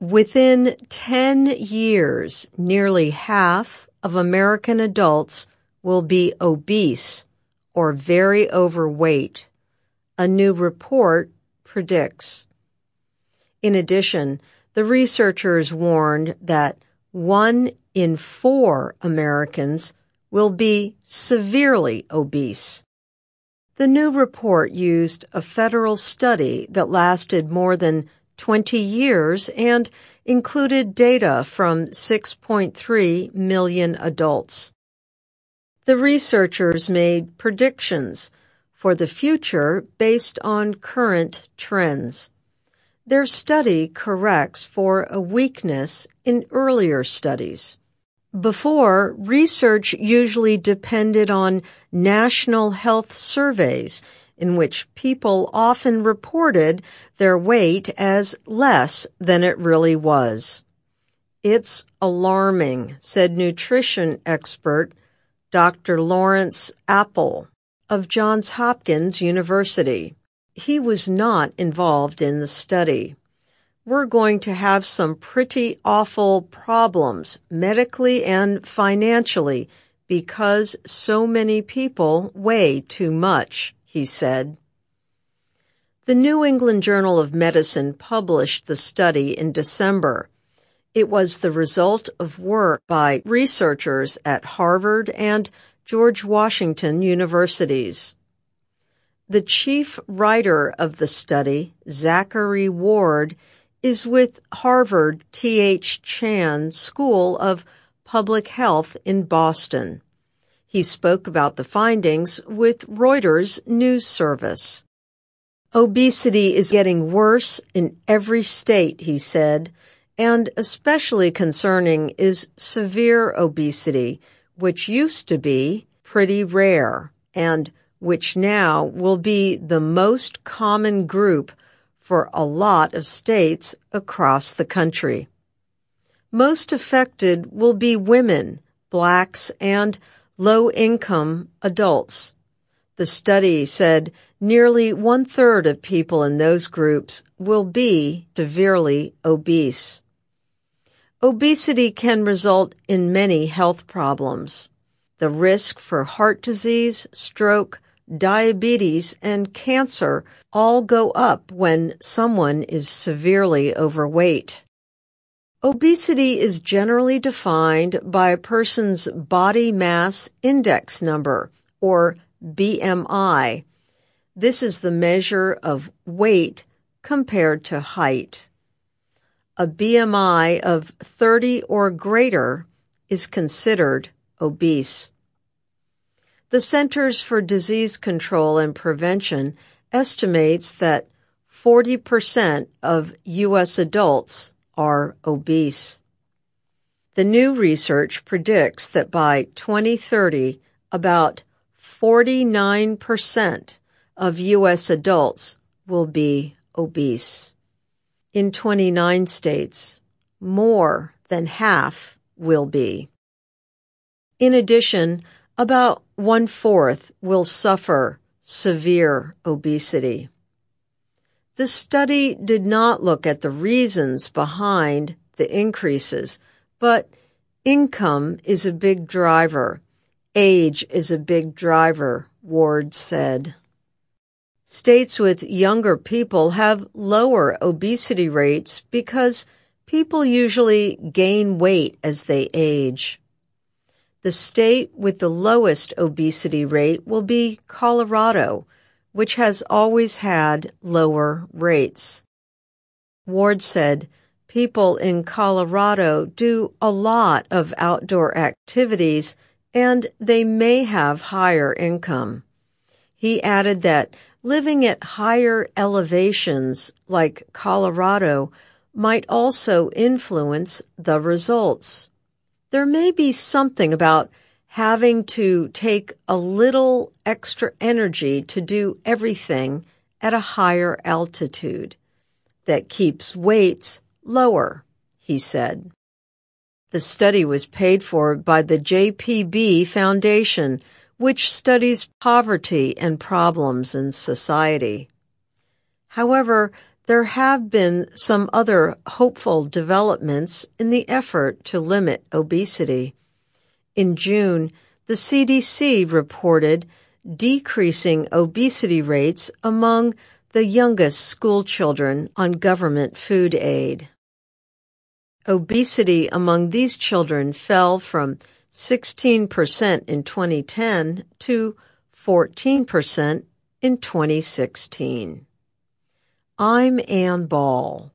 within 10 years, nearly half of American adults will be obese or very overweight, a new report predicts. In addition, the researchers warned that one in four Americans will be severely obese. The new report used a federal study that lasted more than 20 years and included data from 6.3 million adults. The researchers made predictions for the future based on current trends. Their study corrects for a weakness in earlier studies. Before, research usually depended on national health surveys in which people often reported their weight as less than it really was. It's alarming, said nutrition expert Dr. Lawrence Appel of Johns Hopkins University. He was not involved in the study. We're going to have some pretty awful problems medically and financially because so many people weigh too much, he said. The New England Journal of Medicine published the study in December. It was the result of work by researchers at Harvard and George Washington universities. The chief writer of the study, Zachary Ward, is with Harvard T.H. Chan School of Public Health in Boston. He spoke about the findings with Reuters news service. Obesity is getting worse in every state, he said, and especially concerning is severe obesity, which used to be pretty rare and which now will be the most common group for a lot of states across the country. Most affected will be women, blacks, and low income adults. The study said nearly one third of people in those groups will be severely obese. Obesity can result in many health problems. The risk for heart disease, stroke, diabetes, and cancer all go up when someone is severely overweight. Obesity is generally defined by a person's body mass index number, or BMI. This is the measure of weight compared to height a BMI of 30 or greater is considered obese. The Centers for Disease Control and Prevention estimates that 40% of U.S. adults are obese. The new research predicts that by 2030, about 49% of U.S. adults will be obese in 29 states. More than half will be. In addition, about one fourth will suffer severe obesity. The study did not look at the reasons behind the increases, but income is a big driver. Age is a big driver, Ward said. States with younger people have lower obesity rates because people usually gain weight as they age. The state with the lowest obesity rate will be Colorado, which has always had lower rates. Ward said people in Colorado do a lot of outdoor activities and they may have higher income. He added that living at higher elevations like Colorado might also influence the results. There may be something about having to take a little extra energy to do everything at a higher altitude that keeps weights lower, he said. The study was paid for by the JPB Foundation, which studies poverty and problems in society. However, There have been some other hopeful developments in the effort to limit obesity. In June, the CDC reported decreasing obesity rates among the youngest school children on government food aid. Obesity among these children fell from 16% in 2010 to 14% in 2016. I'm Ann Ball.